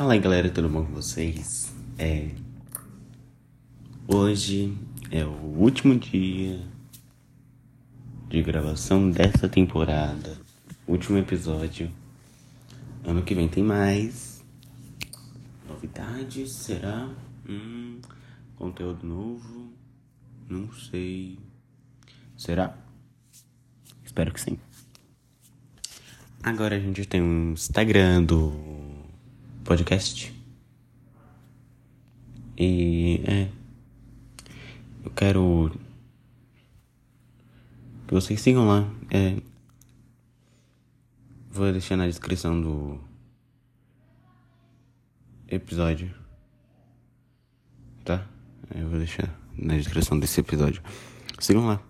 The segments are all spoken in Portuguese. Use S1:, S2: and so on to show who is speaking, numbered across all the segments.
S1: Fala aí galera, tudo bom com vocês? É. Hoje é o último dia de gravação dessa temporada. Último episódio. Ano que vem tem mais. Novidades? Será? Hum, conteúdo novo? Não sei. Será? Espero que sim. Agora a gente tem um Instagram do podcast. E é. Eu quero que vocês sigam lá. É. Vou deixar na descrição do episódio. Tá? Eu vou deixar na descrição desse episódio. Sigam lá.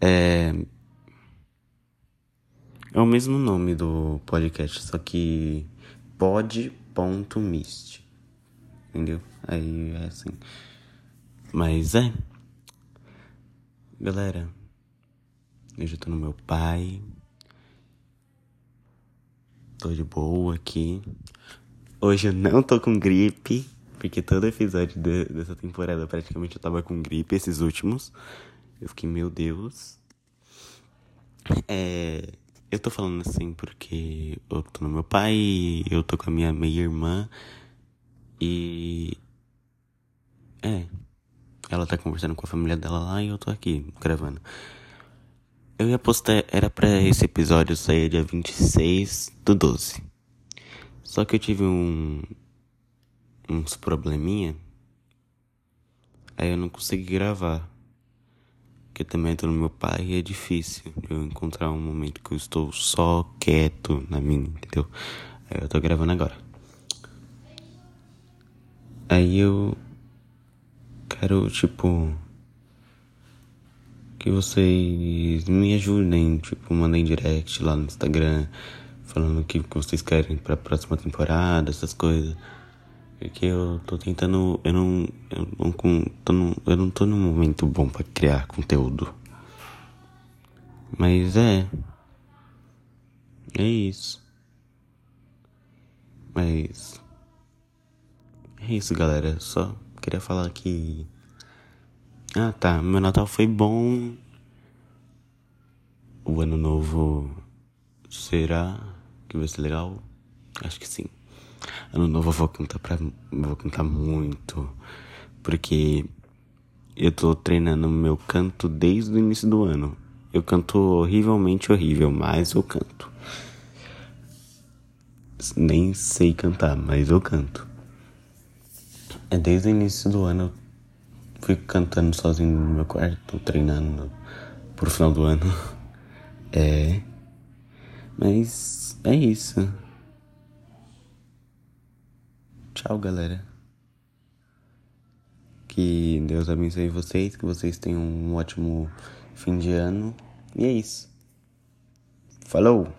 S1: É. É o mesmo nome do podcast, só que pod.mist. Entendeu? Aí é assim. Mas é. Galera, eu já tô no meu pai. Tô de boa aqui. Hoje eu não tô com gripe, porque todo episódio de, dessa temporada praticamente eu tava com gripe, esses últimos. Eu fiquei, meu Deus. É. Eu tô falando assim porque eu tô no meu pai, eu tô com a minha meia-irmã e. É. Ela tá conversando com a família dela lá e eu tô aqui gravando. Eu ia postar, era pra esse episódio sair dia 26 do 12. Só que eu tive um. uns probleminha. Aí eu não consegui gravar. Porque também tô no meu pai e é difícil eu encontrar um momento que eu estou só quieto na minha, entendeu? Aí eu tô gravando agora. Aí eu quero, tipo, que vocês me ajudem, tipo, mandem direct lá no Instagram, falando o que vocês querem pra próxima temporada, essas coisas. Porque eu tô tentando. Eu não. Eu não, tô no, eu não tô num momento bom pra criar conteúdo. Mas é. É isso. Mas. É isso, galera. Só queria falar que. Ah, tá. Meu Natal foi bom. O ano novo. Será que vai ser legal? Acho que sim. Ano novo eu vou cantar pra. Vou cantar muito. Porque eu tô treinando meu canto desde o início do ano. Eu canto horrivelmente horrível, mas eu canto. Nem sei cantar, mas eu canto. É desde o início do ano eu fui cantando sozinho no meu quarto, treinando pro final do ano. É. Mas é isso. Tchau, galera. Que Deus abençoe vocês, que vocês tenham um ótimo fim de ano. E é isso. Falou!